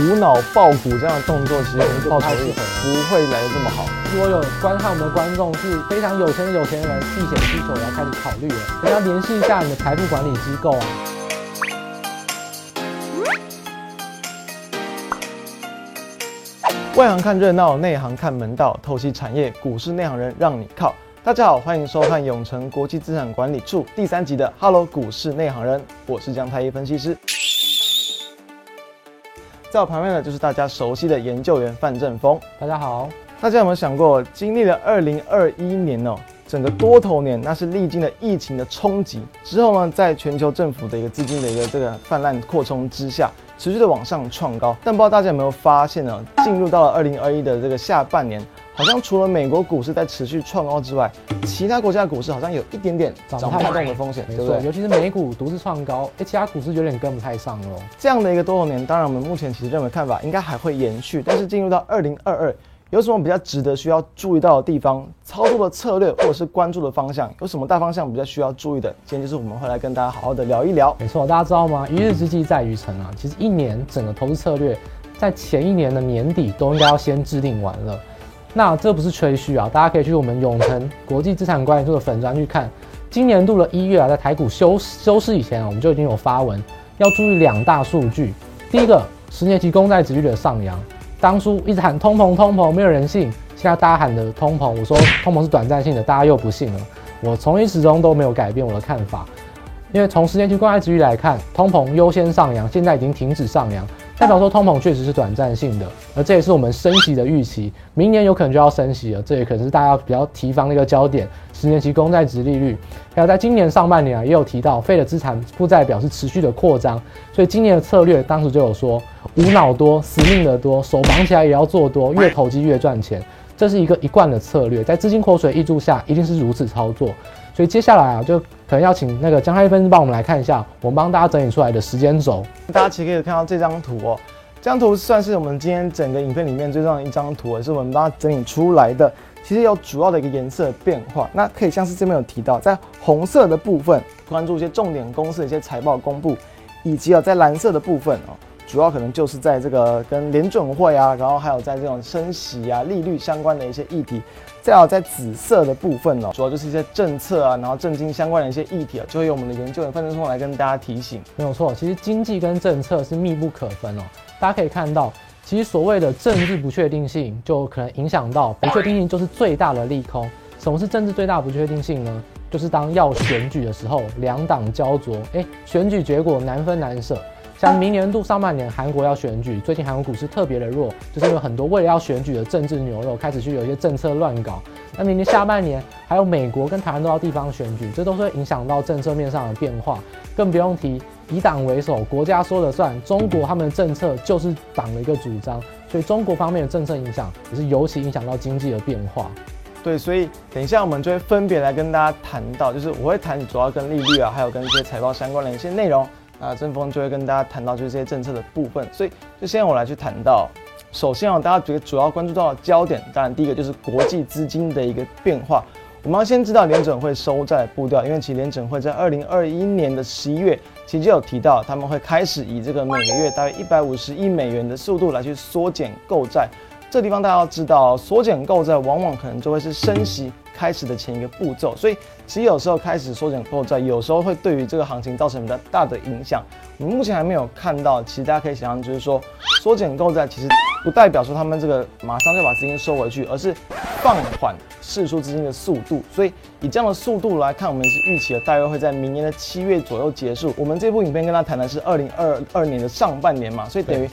无脑爆股这样的动作，其实我们就不会来的这么好。如果有观看我们的观众是非常有钱的有钱人，避险需求也要开始考虑了，你要联系一下你的财富管理机构啊。外行看热闹，内行看门道，透析产业，股市内行人让你靠。大家好，欢迎收看永诚国际资产管理处第三集的《Hello 股市内行人》，我是江太一分析师。在我旁边的就是大家熟悉的研究员范正峰。大家好，大家有没有想过，经历了二零二一年哦，整个多头年，那是历经了疫情的冲击之后呢，在全球政府的一个资金的一个这个泛滥扩充之下，持续的往上创高。但不知道大家有没有发现呢？进入到了二零二一的这个下半年。好像除了美国股市在持续创高之外，其他国家的股市好像有一点点涨太动的风险，对不对？尤其是美股独自创高，哎，其他股市有点跟不太上了。这样的一个多头年，当然我们目前其实认为看法应该还会延续，但是进入到二零二二，有什么比较值得需要注意到的地方？操作的策略或者是关注的方向，有什么大方向比较需要注意的？今天就是我们会来跟大家好好的聊一聊。没错，大家知道吗？一日之计在于晨啊，其实一年整个投资策略，在前一年的年底都应该要先制定完了。那这不是吹嘘啊，大家可以去我们永诚国际资产管理处的粉专去看，今年度的一月啊，在台股休休市以前啊，我们就已经有发文，要注意两大数据。第一个，十年期公债殖利率的上扬，当初一直喊通膨通膨，没有人信，现在大家喊的通膨，我说通膨是短暂性的，大家又不信了。我从一始终都没有改变我的看法，因为从十年期公债殖利率来看，通膨优先上扬，现在已经停止上扬。代表说通膨确实是短暂性的，而这也是我们升息的预期，明年有可能就要升息了，这也可能是大家比较提防的一个焦点。十年期公债殖利率，还有在今年上半年啊，也有提到费的资产负债表是持续的扩张，所以今年的策略当时就有说无脑多，死命的多，手绑起来也要做多，越投机越赚钱，这是一个一贯的策略，在资金口水挹注下，一定是如此操作。所以接下来啊，就可能要请那个江太一分帮我们来看一下，我们帮大家整理出来的时间轴。大家其实可以看到这张图哦，这张图算是我们今天整个影片里面最重要的一张图，也是我们帮它整理出来的。其实有主要的一个颜色变化，那可以像是这边有提到，在红色的部分关注一些重点公司的一些财报公布，以及啊在蓝色的部分哦。主要可能就是在这个跟联准会啊，然后还有在这种升息啊、利率相关的一些议题。再有在紫色的部分呢，主要就是一些政策啊，然后政经相关的一些议题啊，就会由我们的研究员范正丰来跟大家提醒。没有错，其实经济跟政策是密不可分哦。大家可以看到，其实所谓的政治不确定性，就可能影响到不确定性，就是最大的利空。什么是政治最大不确定性呢？就是当要选举的时候，两党焦灼，哎，选举结果难分难舍。像明年度上半年，韩国要选举，最近韩国股市特别的弱，就是因为很多为了要选举的政治牛肉开始去有一些政策乱搞。那明年下半年，还有美国跟台湾都要地方选举，这都是会影响到政策面上的变化。更不用提以党为首，国家说了算，中国他们的政策就是党的一个主张，所以中国方面的政策影响也是尤其影响到经济的变化。对，所以等一下我们就会分别来跟大家谈到，就是我会谈主要跟利率啊，还有跟一些财报相关的一些内容。那正丰就会跟大家谈到就是这些政策的部分，所以就先我来去谈到，首先啊，大家觉得主要关注到的焦点，当然第一个就是国际资金的一个变化。我们要先知道联准会收债步调，因为其实联准会在二零二一年的十一月，其实就有提到他们会开始以这个每个月大约一百五十亿美元的速度来去缩减购债。这地方大家要知道，缩减购债往往可能就会是升息开始的前一个步骤，所以其实有时候开始缩减购债，有时候会对于这个行情造成比较大的影响。我们目前还没有看到，其实大家可以想象，就是说缩减购债其实不代表说他们这个马上就把资金收回去，而是放缓释出资金的速度。所以以这样的速度来看，我们是预期的大约会在明年的七月左右结束。我们这部影片跟他谈的是二零二二年的上半年嘛，所以等于。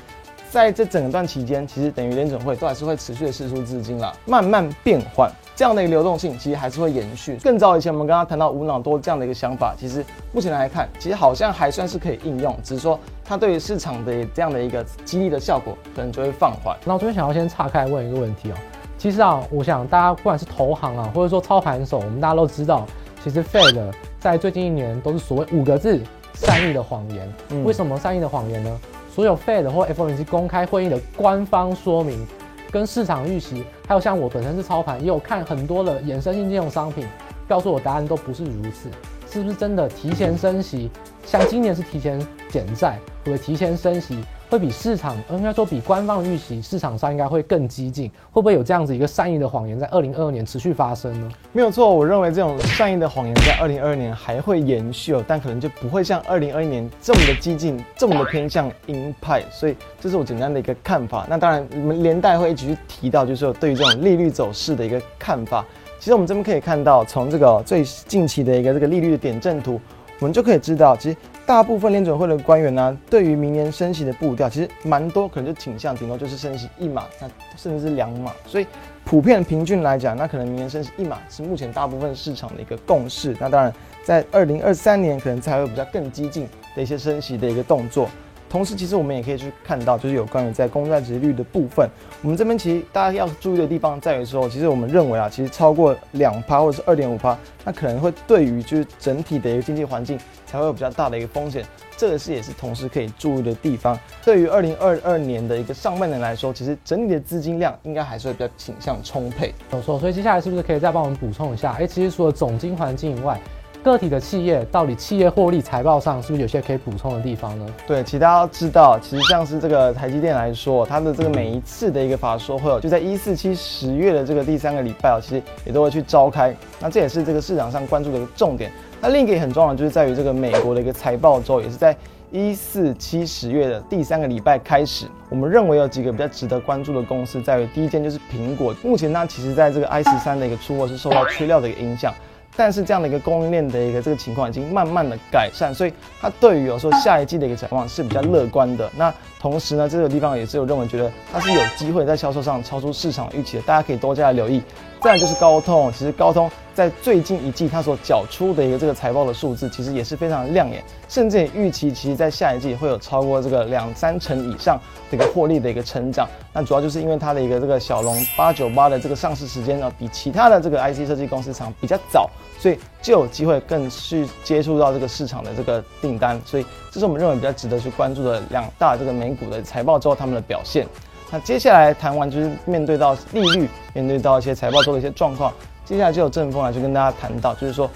在这整段期间，其实等于联准会都还是会持续的释出资金啦，慢慢变缓，这样的一个流动性其实还是会延续。更早以前我们刚刚谈到无脑多这样的一个想法，其实目前来看，其实好像还算是可以应用，只是说它对于市场的这样的一个激励的效果，可能就会放缓。那我这边想要先岔开问一个问题哦，其实啊，我想大家不管是投行啊，或者说操盘手，我们大家都知道，其实 Fed 在最近一年都是所谓五个字：善意的谎言。嗯、为什么善意的谎言呢？所有 Fed 或 FOMC 公开会议的官方说明，跟市场预期，还有像我本身是操盘，也有看很多的衍生性金融商品，告诉我答案都不是如此。是不是真的提前升息？像今年是提前减债，或者提前升息，会比市场，应该说比官方预期，市场上应该会更激进，会不会有这样子一个善意的谎言在二零二二年持续发生呢？没有错，我认为这种善意的谎言在二零二二年还会延续哦，但可能就不会像二零二一年这么的激进，这么的偏向鹰派。所以这是我简单的一个看法。那当然，我们连带会一直去提到，就是说对于这种利率走势的一个看法。其实我们这边可以看到，从这个最近期的一个这个利率的点阵图，我们就可以知道，其实。大部分联准会的官员呢、对于明年升息的步调，其实蛮多，可能就倾向顶多就是升息一码，那甚至是两码。所以普遍平均来讲，那可能明年升息一码是目前大部分市场的一个共识。那当然，在二零二三年可能才会比较更激进的一些升息的一个动作。同时，其实我们也可以去看到，就是有关于在公债殖利率的部分，我们这边其实大家要注意的地方在于说，其实我们认为啊，其实超过两趴或者是二点五趴，那可能会对于就是整体的一个经济环境才会有比较大的一个风险，这个是也是同时可以注意的地方。对于二零二二年的一个上半年来说，其实整体的资金量应该还是会比较倾向充沛。没错，所以接下来是不是可以再帮我们补充一下？哎，其实除了总经环境以外，个体的企业到底企业获利财报上是不是有些可以补充的地方呢？对，其实大家要知道，其实像是这个台积电来说，它的这个每一次的一个法说会有，就在一四七十月的这个第三个礼拜哦，其实也都会去召开。那这也是这个市场上关注的一个重点。那另一个也很重要的就是在于这个美国的一个财报周，也是在一四七十月的第三个礼拜开始。我们认为有几个比较值得关注的公司，在于第一间就是苹果。目前呢，其实在这个 I 十三的一个出货是受到缺料的一个影响。但是这样的一个供应链的一个这个情况已经慢慢的改善，所以它对于有时候下一季的一个展望是比较乐观的。那同时呢，这个地方也是有认为觉得它是有机会在销售上超出市场预期的，大家可以多加留意。再就是高通，其实高通在最近一季它所缴出的一个这个财报的数字，其实也是非常亮眼，甚至预期其实在下一季会有超过这个两三成以上的一个获利的一个成长。那主要就是因为它的一个这个小龙八九八的这个上市时间呢，比其他的这个 IC 设计公司厂比较早。所以就有机会更去接触到这个市场的这个订单，所以这是我们认为比较值得去关注的两大这个美股的财报之后他们的表现。那接下来谈完就是面对到利率，面对到一些财报之后的一些状况，接下来就有正风来去跟大家谈到，就是说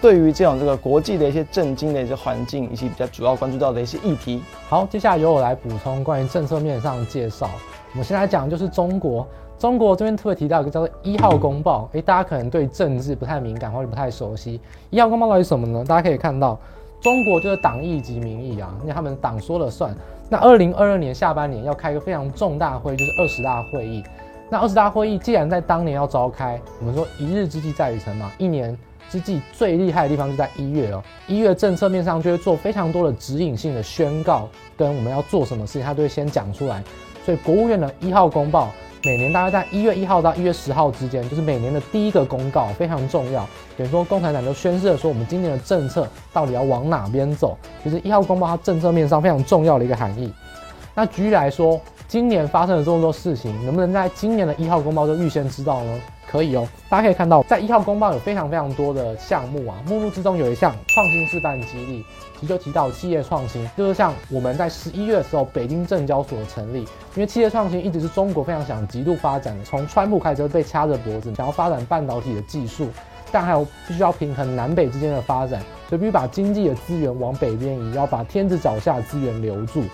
对于这种这个国际的一些政经的一些环境以及比较主要关注到的一些议题。好，接下来由我来补充关于政策面上的介绍。我们先来讲就是中国。中国这边特别提到一个叫做一号公报，诶，大家可能对政治不太敏感或者不太熟悉。一号公报到底是什么呢？大家可以看到，中国就是党意即民意啊，因为他们党说了算。那二零二二年下半年要开一个非常重大会议，就是二十大会议。那二十大会议既然在当年要召开，我们说一日之计在于晨嘛，一年之计最厉害的地方就在一月哦。一月政策面上就会做非常多的指引性的宣告，跟我们要做什么事情，他都会先讲出来。所以国务院的一号公报。每年大概在一月一号到一月十号之间，就是每年的第一个公告，非常重要。等于说，共产党就宣示了说，我们今年的政策到底要往哪边走，就是一号公报它政策面上非常重要的一个含义。那举例来说，今年发生了这么多事情，能不能在今年的一号公报就预先知道呢？可以哦，大家可以看到，在一号公报有非常非常多的项目啊，目录之中有一项创新示范基地，其实就提到企业创新，就是像我们在十一月的时候，北京证交所成立，因为企业创新一直是中国非常想极度发展的，从川普开始被掐着脖子，想要发展半导体的技术，但还有必须要平衡南北之间的发展，所以必须把经济的资源往北边移，要把天子脚下资源留住。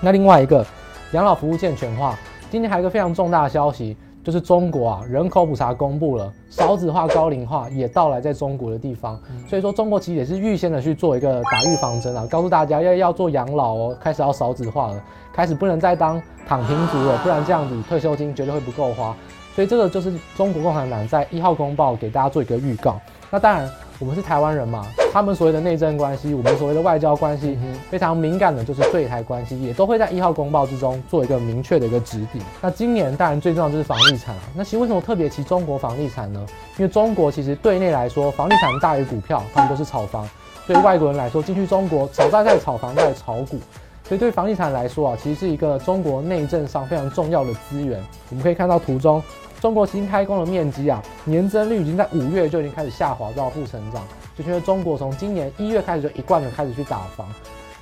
那另外一个养老服务健全化，今天还有一个非常重大的消息。就是中国啊，人口普查公布了，少子化、高龄化也到来在中国的地方，所以说中国其实也是预先的去做一个打预防针啊，告诉大家要要做养老哦，开始要少子化了，开始不能再当躺平族了，不然这样子退休金绝对会不够花，所以这个就是中国共产党在一号公报给大家做一个预告。那当然。我们是台湾人嘛，他们所谓的内政关系，我们所谓的外交关系，非常敏感的，就是对台关系，也都会在一号公报之中做一个明确的一个指引。那今年当然最重要就是房地产啊。那其实为什么特别提中国房地产呢？因为中国其实对内来说，房地产大于股票，他们都是炒房。对外国人来说，进去中国炒债在炒房在炒股，所以对房地产来说啊，其实是一个中国内政上非常重要的资源。我们可以看到图中。中国新开工的面积啊，年增率已经在五月就已经开始下滑到负成长，就是因为中国从今年一月开始就一贯的开始去打房。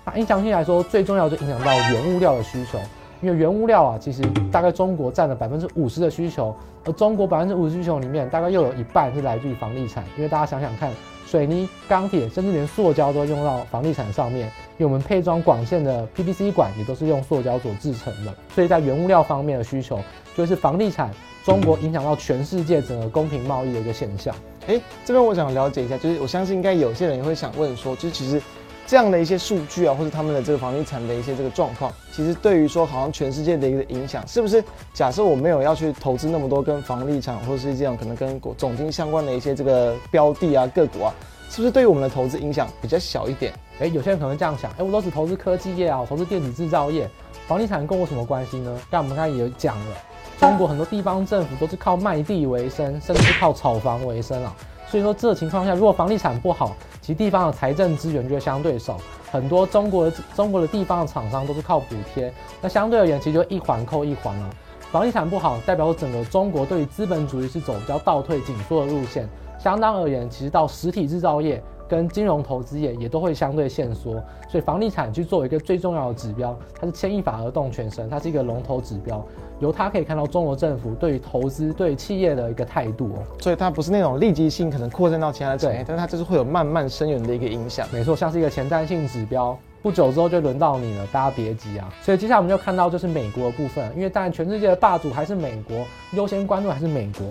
那影响性来说，最重要就影响到原物料的需求，因为原物料啊，其实大概中国占了百分之五十的需求，而中国百分之五十需求里面，大概又有一半是来自于房地产。因为大家想想看，水泥、钢铁，甚至连塑胶都用到房地产上面，因为我们配装管线的 PVC 管也都是用塑胶所制成的，所以在原物料方面的需求，就是房地产中国影响到全世界整个公平贸易的一个现象。哎、欸，这边我想了解一下，就是我相信应该有些人也会想问说，就是其实这样的一些数据啊，或者他们的这个房地产的一些这个状况，其实对于说好像全世界的一个影响，是不是？假设我没有要去投资那么多跟房地产或者是这种可能跟总经相关的一些这个标的啊个股啊，是不是对于我们的投资影响比较小一点？哎、欸，有些人可能这样想，哎、欸，我都只投资科技业啊，我投资电子制造业，房地产跟我什么关系呢？但我们刚才也讲了，中国很多地方政府都是靠卖地为生，甚至是靠炒房为生啊。所以说这个情况下，如果房地产不好，其实地方的财政资源就会相对少，很多中国的中国的地方的厂商都是靠补贴，那相对而言，其实就一环扣一环了。房地产不好，代表整个中国对于资本主义是走比较倒退紧缩的路线，相当而言，其实到实体制造业。跟金融投资业也都会相对限缩，所以房地产去作为一个最重要的指标，它是牵一发而动全身，它是一个龙头指标，由它可以看到中国政府对于投资、对于企业的一个态度哦。所以它不是那种立即性可能扩散到其他的产业，但是它就是会有慢慢深远的一个影响。没错，像是一个前瞻性指标，不久之后就轮到你了，大家别急啊。所以接下来我们就看到就是美国的部分，因为当然全世界的霸主还是美国，优先关注还是美国。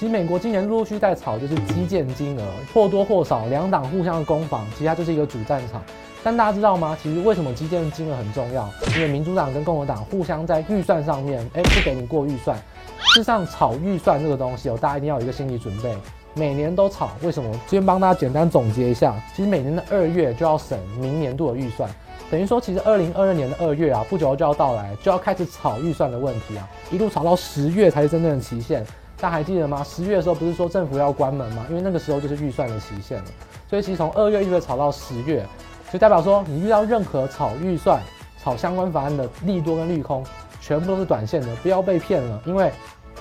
其实美国今年陆陆续在炒，就是基建金额或多或少，两党互相的攻防，其实它就是一个主战场。但大家知道吗？其实为什么基建金额很重要？因为民主党跟共和党互相在预算上面，哎，不给你过预算。事实上，炒预算这个东西哦，大家一定要有一个心理准备，每年都炒。为什么？今天帮大家简单总结一下，其实每年的二月就要审明年度的预算，等于说，其实二零二二年的二月啊，不久就要到来，就要开始炒预算的问题啊，一路炒到十月才是真正的期限。大家还记得吗？十月的时候不是说政府要关门吗？因为那个时候就是预算的期限了。所以其实从二月一直炒到十月，就代表说你遇到任何炒预算、炒相关法案的利多跟利空，全部都是短线的，不要被骗了。因为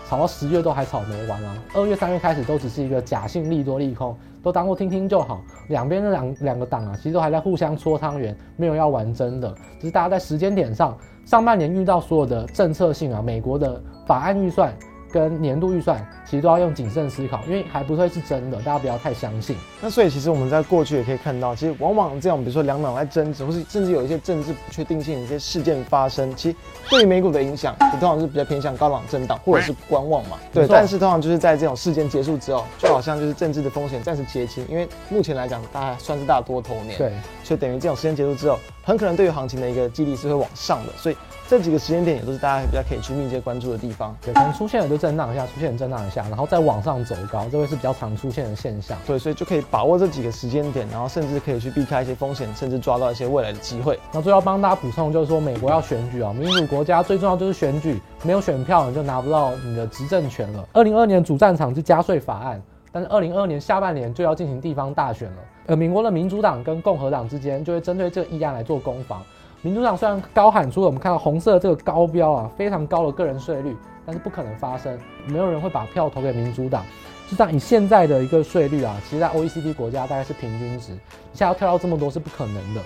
炒到十月都还炒没完啊！二月、三月开始都只是一个假性利多利空，都当做听听就好。两边的两两个党啊，其实都还在互相搓汤圆，没有要玩真的。只是大家在时间点上，上半年遇到所有的政策性啊，美国的法案预算。跟年度预算其实都要用谨慎思考，因为还不会是真的，大家不要太相信。那所以其实我们在过去也可以看到，其实往往这样，比如说两党在争执，或是甚至有一些政治不确定性的一些事件发生，其实对于美股的影响，也通常是比较偏向高档震荡或者是观望嘛。对，但是通常就是在这种事件结束之后，就好像就是政治的风险暂时结清，因为目前来讲，大家算是大多头年。对，所以等于这种时间结束之后，很可能对于行情的一个激励是会往上的，所以。这几个时间点也都是大家比较可以去密切关注的地方，对，可能出现了就震荡一下，出现了震荡一下，然后再往上走高，这会是比较常出现的现象。对，所以就可以把握这几个时间点，然后甚至可以去避开一些风险，甚至抓到一些未来的机会。那最后帮大家补充就是说，美国要选举啊，民主国家最重要就是选举，没有选票你就拿不到你的执政权了。二零二二年主战场是加税法案，但是二零二二年下半年就要进行地方大选了，而美国的民主党跟共和党之间就会针对这个议案来做攻防。民主党虽然高喊出了我们看到红色这个高标啊，非常高的个人税率，但是不可能发生，没有人会把票投给民主党。就像以现在的一个税率啊，其实在 OECD 国家大概是平均值，一下要跳到这么多是不可能的。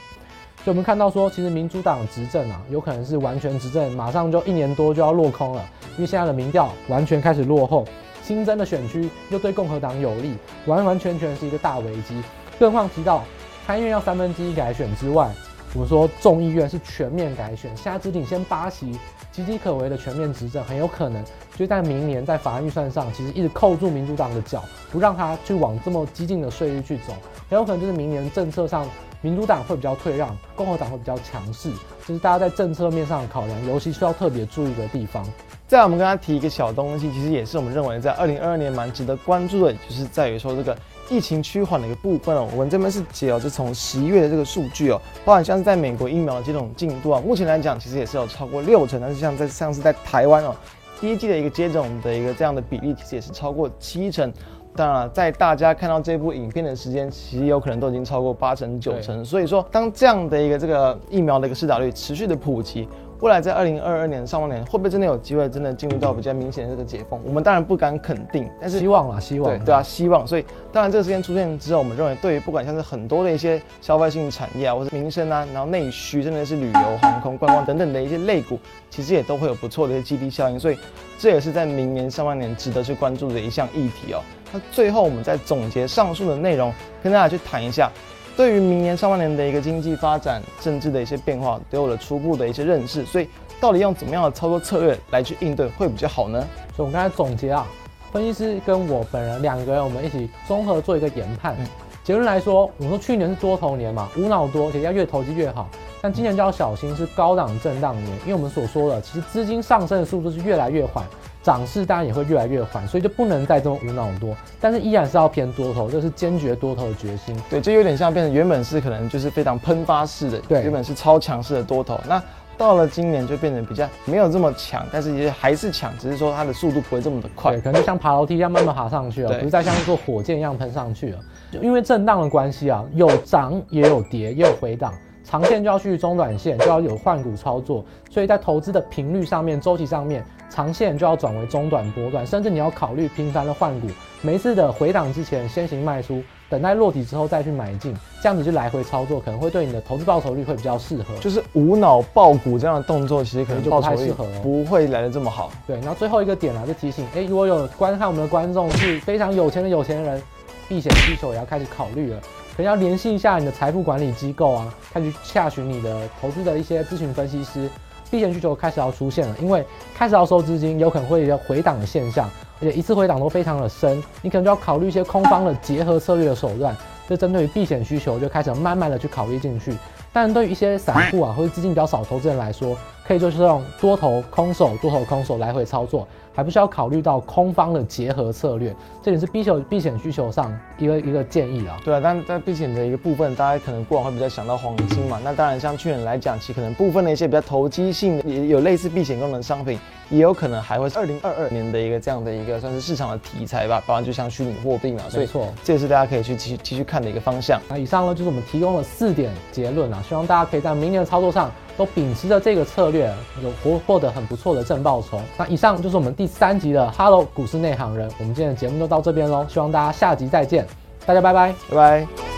所以我们看到说，其实民主党执政啊，有可能是完全执政，马上就一年多就要落空了，因为现在的民调完全开始落后，新增的选区又对共和党有利，完完全全是一个大危机。更何况提到参议院要三分之一改选之外。我们说众议院是全面改选，现在只领先八席，岌岌可危的全面执政，很有可能就在明年在法案预算上，其实一直扣住民主党的脚，不让他去往这么激进的税率去走，很有可能就是明年政策上民主党会比较退让，共和党会比较强势，就是大家在政策面上的考量，尤其需要特别注意的地方。再来，我们跟他提一个小东西，其实也是我们认为在二零二二年蛮值得关注的，就是在于说这个。疫情趋缓的一个部分哦，我们这边是解哦，就从十一月的这个数据哦，包含像是在美国疫苗的这种进度啊，目前来讲其实也是有超过六成，但是像在像是在台湾哦，第一季的一个接种的一个这样的比例，其实也是超过七成。当然了，在大家看到这部影片的时间，其实有可能都已经超过八成九成。所以说，当这样的一个这个疫苗的一个施打率持续的普及。未来在二零二二年上半年，会不会真的有机会真的进入到比较明显的这个解封？我们当然不敢肯定，但是希望啊，希望对对啊，希望。所以当然这个时间出现之后，我们认为对于不管像是很多的一些消费性产业啊，或是民生啊，然后内需，甚至是旅游、航空、观光等等的一些类股，其实也都会有不错的一些激励效应。所以这也是在明年上半年值得去关注的一项议题哦。那最后我们再总结上述的内容，跟大家去谈一下。对于明年上半年的一个经济发展、政治的一些变化，都有了初步的一些认识。所以，到底用怎么样的操作策略来去应对会比较好呢？所以我们刚才总结啊，分析师跟我本人两个人，我们一起综合做一个研判。嗯、结论来说，我们说去年是多头年嘛，无脑多，而且要越投机越好。但今年就要小心是高档震荡年，因为我们所说的，其实资金上升的速度是越来越缓。涨势当然也会越来越缓，所以就不能再这么无脑多，但是依然是要偏多头，这是坚决多头的决心。对，就有点像变成原本是可能就是非常喷发式的，对，原本是超强势的多头，那到了今年就变成比较没有这么强，但是也还是强，只是说它的速度不会这么的快，对，可能就像爬楼梯一样慢慢爬上去了，不是再像一座火箭一样喷上去了。因为震荡的关系啊，有涨也有跌，也有回档。长线就要去中短线，就要有换股操作，所以在投资的频率上面、周期上面，长线就要转为中短波段，甚至你要考虑频繁的换股。每一次的回档之前先行卖出，等待落底之后再去买进，这样子去来回操作，可能会对你的投资报酬率会比较适合。就是无脑爆股这样的动作，其实可能就不太适合，不会来得这么好。对，然后最后一个点啊，就提醒，诶，如果有观看我们的观众是非常有钱的有钱人，避险需求也要开始考虑了。可能要联系一下你的财富管理机构啊，开始洽询你的投资的一些咨询分析师，避险需求开始要出现了，因为开始要收资金，有可能会有回档的现象，而且一次回档都非常的深，你可能就要考虑一些空方的结合策略的手段，这针对于避险需求就开始慢慢的去考虑进去。但对于一些散户啊或者资金比较少的投资人来说，可以就是用多头空手、多头空手来回操作。还不需要考虑到空方的结合策略，这也是避险避险需求上一个一个建议啊。对啊，但在避险的一个部分，大家可能过往会比较想到黄金嘛。那当然，像去年来讲，其实可能部分的一些比较投机性的，也有类似避险功能的商品，也有可能还会是二零二二年的一个这样的一个算是市场的题材吧。包含就像虚拟货币嘛，所以错，这也是大家可以去继续继续看的一个方向。那以上呢，就是我们提供了四点结论啊，希望大家可以在明年的操作上。都秉持着这个策略，有获获得很不错的正报酬。那以上就是我们第三集的 Hello 股市内行人，我们今天的节目就到这边喽，希望大家下集再见，大家拜拜，拜拜。